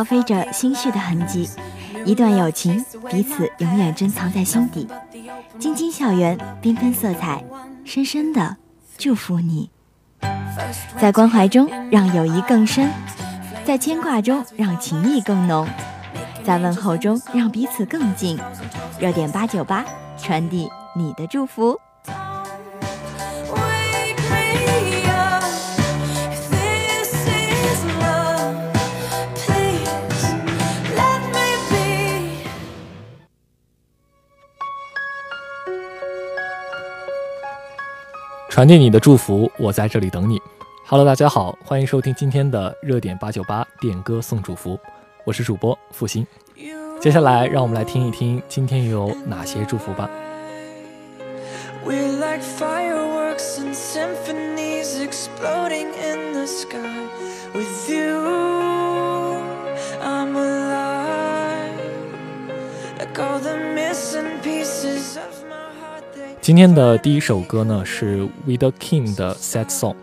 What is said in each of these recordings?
飘飞着心绪的痕迹，一段友情，彼此永远珍藏在心底。晶晶校园，缤纷色彩，深深的祝福你。在关怀中，让友谊更深；在牵挂中，让情谊更浓；在问候中，让彼此更近。热点八九八，传递你的祝福。传递你的祝福，我在这里等你。Hello，大家好，欢迎收听今天的热点八九八点歌送祝福，我是主播付鑫。接下来，让我们来听一听今天有哪些祝福吧。今天的第一首歌呢是 With the King 的 Sad Song，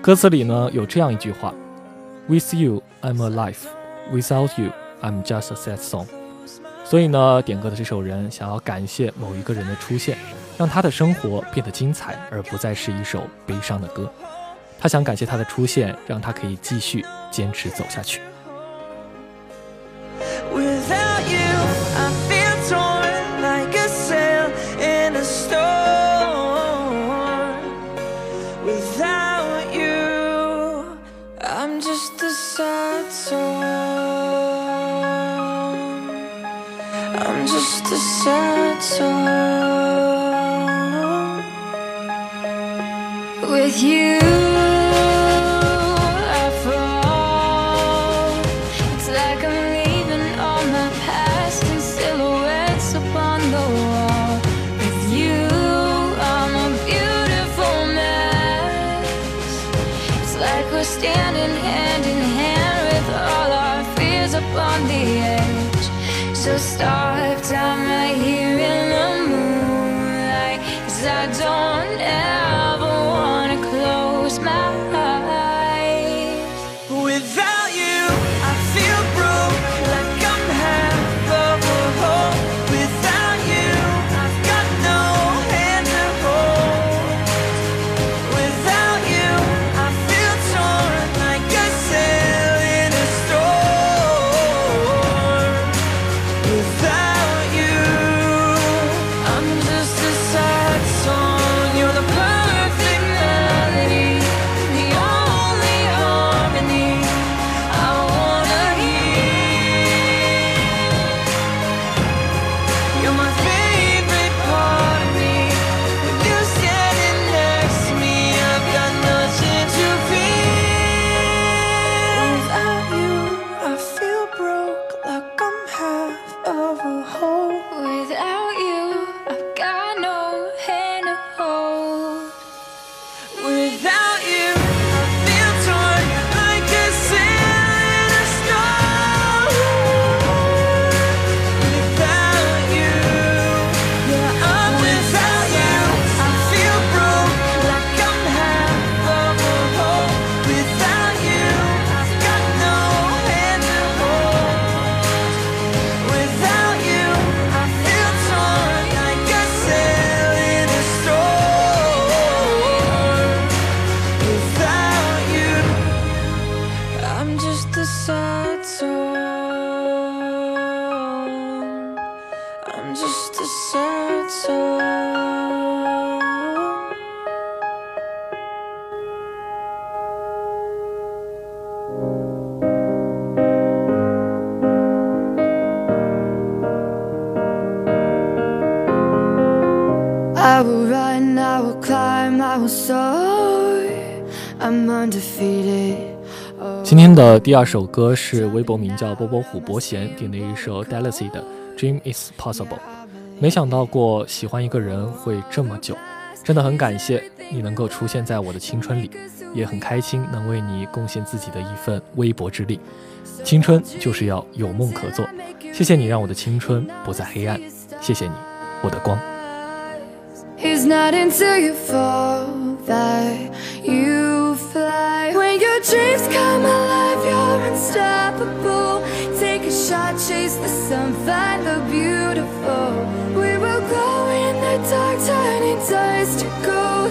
歌词里呢有这样一句话：With you I'm alive, without you I'm just a sad song。所以呢，点歌的这首人想要感谢某一个人的出现，让他的生活变得精彩，而不再是一首悲伤的歌。他想感谢他的出现，让他可以继续坚持走下去。Beautiful mess. It's like we're standing hand in hand with all our fears upon the edge. So time I'm just a sad song. I'm just a sad song. I will run, I will climb, I will soar. I'm undefeated. 的第二首歌是微博名叫波波虎伯贤点的一首 Delacy 的《Dream Is Possible》。没想到过喜欢一个人会这么久，真的很感谢你能够出现在我的青春里，也很开心能为你贡献自己的一份微薄之力。青春就是要有梦可做，谢谢你让我的青春不再黑暗，谢谢你，我的光。Unstoppable. Take a shot, chase the sun, find the beautiful. We will go in the dark, turning dust to gold,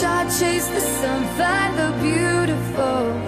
wish I chased the sun, find the beautiful.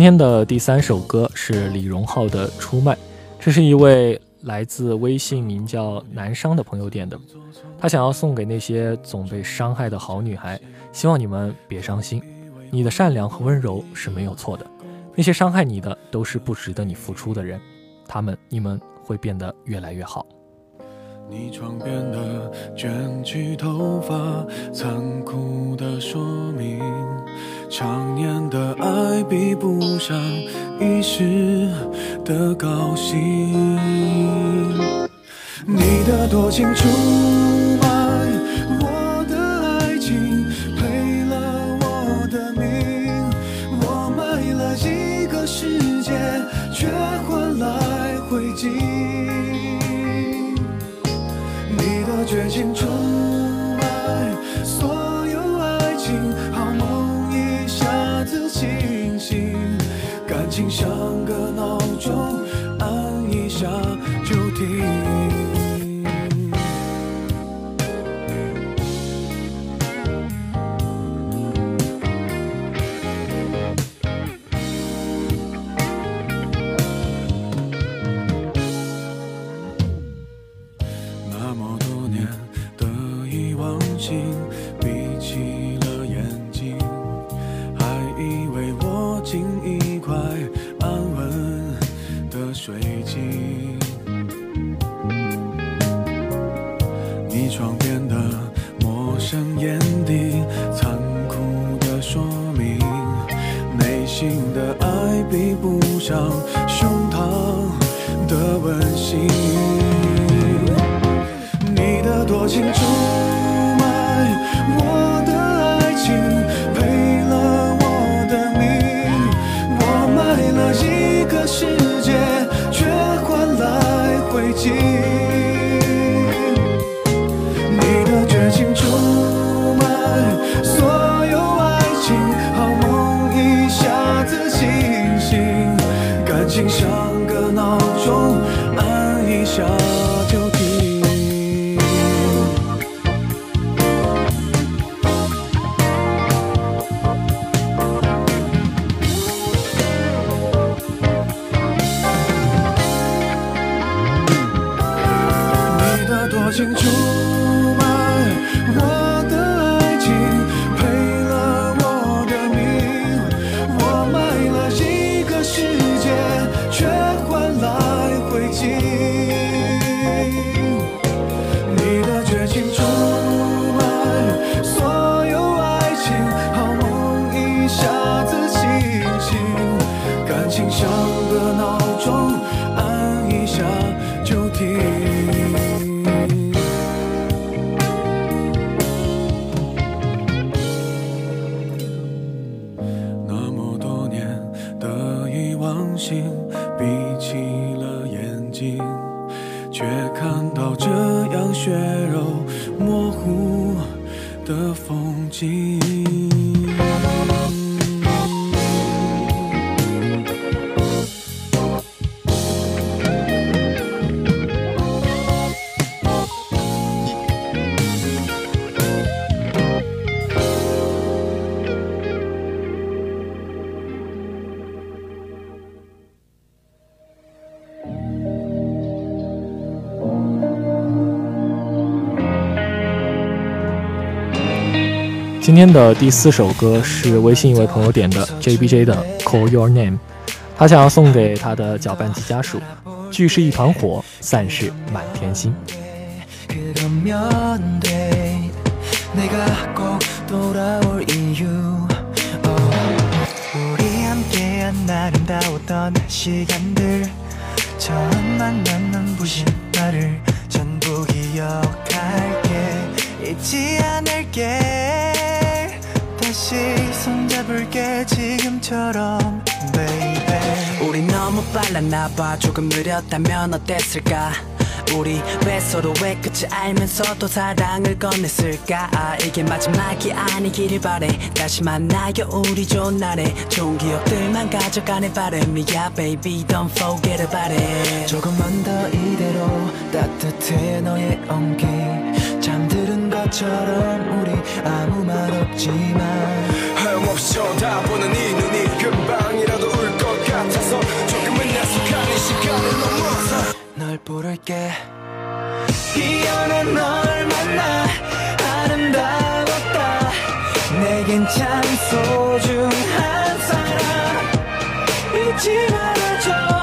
今天的第三首歌是李荣浩的《出卖》，这是一位来自微信名叫南商的朋友点的，他想要送给那些总被伤害的好女孩，希望你们别伤心，你的善良和温柔是没有错的，那些伤害你的都是不值得你付出的人，他们你们会变得越来越好。你床边的卷曲头发，残酷的说明，常年的爱比不上一时的高兴。你的多情出轨迹今天的第四首歌是微信一位朋友点的 JBJ 的《Call Your Name》，他想要送给他的搅拌机家属。聚是一团火，散是满天星。 그러면 돼 내가 꼭 돌아올 이유 어, 우리 함께한 아름다웠던 시간들 처음 만난 눈부신 나를 전부 기억할게 잊지 않을게 다시 손잡을게 지금처럼 baby. 우리 너무 빨랐나봐. 조금 느렸다면 어땠을까? 우리 왜 서로의 끝을 알면서도 사랑을 건넸을까? 아, 이게 마지막이 아니기를 바래. 다시 만나요 우리 좋은 날에. 좋은 기억들만 가져가네 바람이야 baby. Don't forget about it. 조금만 더 이대로 따뜻해 너의 온기 것처럼 우리 아무 말 없지만 하염없이 쳐다보는 이 눈이 금방이라도 울 것 같아서 조금은 약속한 이 시간을 넘어서 널 부를게. 피어난 널 만나 아름다웠다. 내겐 참 소중한 사람. 잊지 말아줘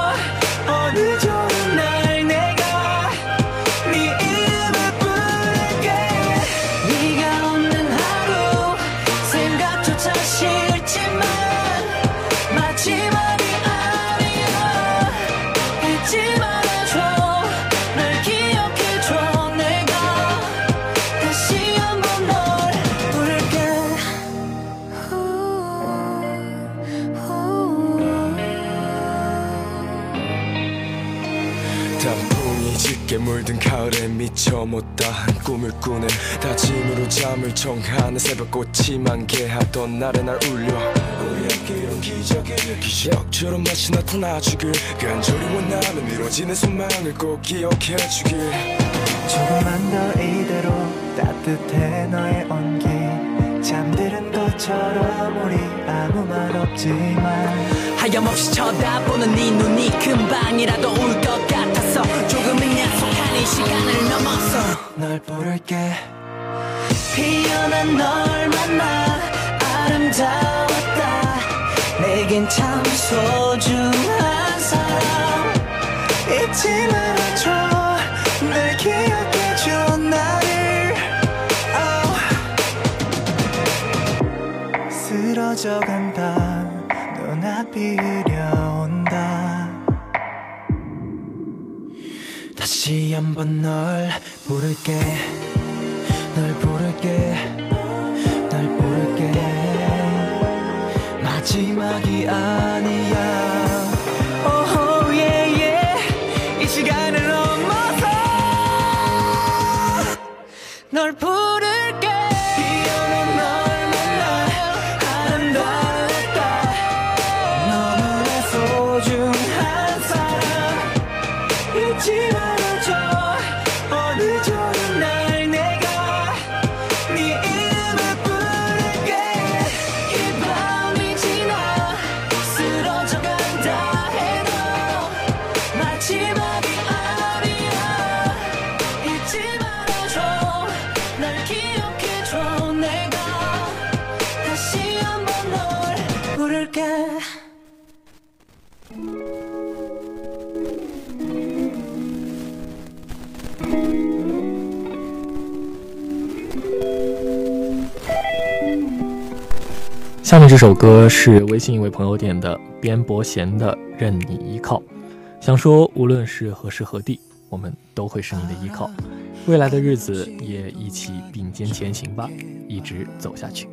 못다한 꿈을 꾸는 다짐으로 잠을 청하는 새벽꽃이 만개하던 날에 날 울려. 우리 함께 이런 기적을 기적처럼 다시 나타나주길 간절히 원하는 이루어지는 소망을 꼭 기억해주길. 조금만 더 이대로 따뜻해 너의 온기. 잠들은 것처럼 우리 아무 말 없지만. 하염없이 쳐다보는 네 눈이 금방이라도 올것 같아서 조금은 약속한 이 시간을 넘어서 널 부를게. 피어난 널 만나 아름다웠다. 내겐 참 소중한 사람. 잊지 말아줘. 날 기억해줘 나를. Oh. 쓰러져 간다. 눈앞이 흐려 다시 한번 널 부를게. 널 부를게. 널 부를게. 마지막이 아니야. yeah, yeah. 이 시간을 넘어서 널 부를 下面这首歌是微信一位朋友点的，边伯贤的任你依靠。想说无论是何时何地，我们都会是你的依靠。未来的日子也一起并肩前行吧，一直走下去。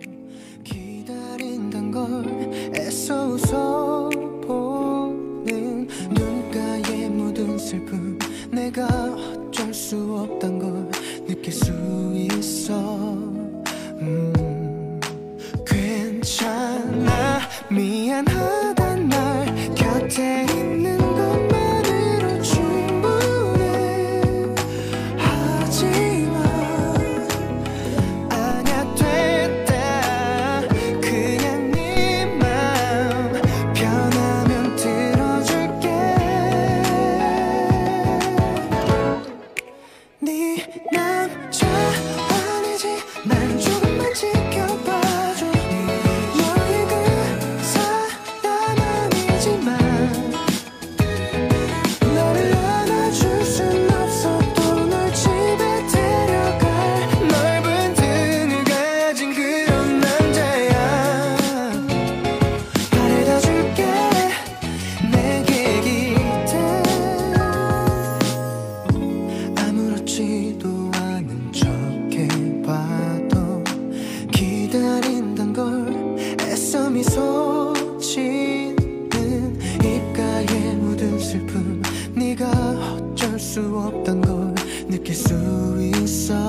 괜찮아 미안하단 말 곁에 있. so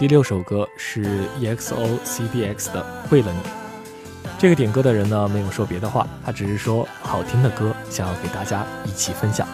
第六首歌是 exocbx 的为了你。这个点歌的人呢没有说别的话他只是说好听的歌想要给大家一起分享。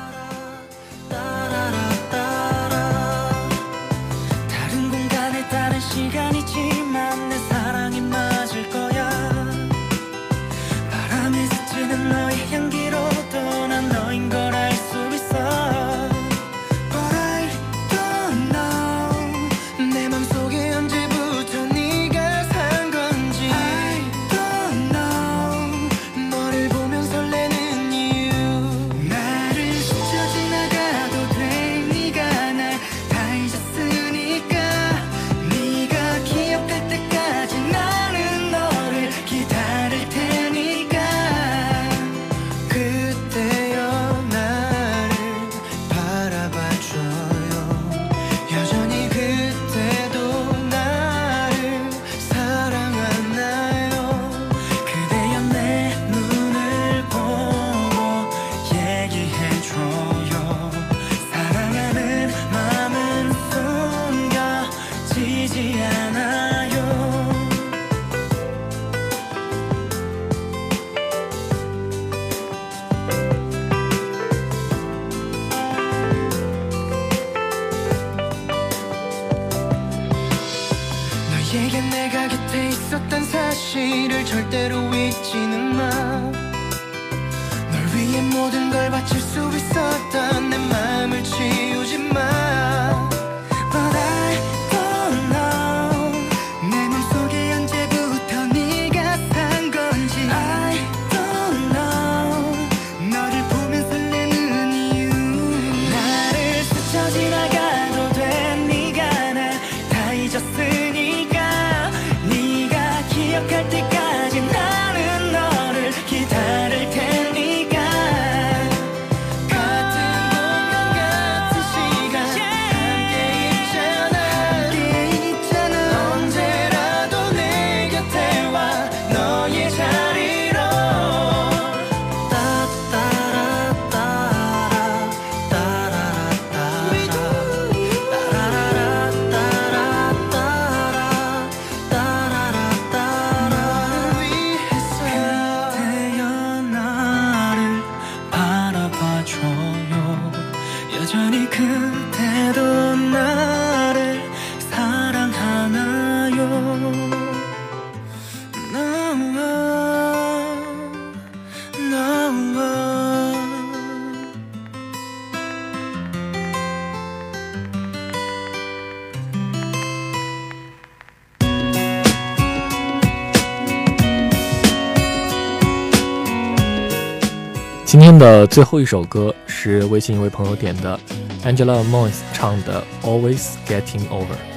今天的最后一首歌是微信一位朋友点的 angela mose 唱的 always getting over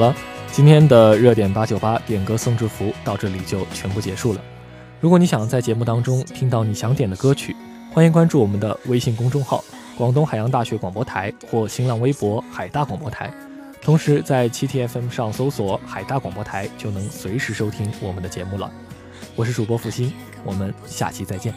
好了今天的热点八九八点歌送祝福到这里就全部结束了。如果你想在节目当中听到你想点的歌曲欢迎关注我们的微信公众号广东海洋大学广播台或新浪微博海大广播台同时在 7T FM 上搜索海大广播台就能随时收听我们的节目了。我是主播福星我们下期再见。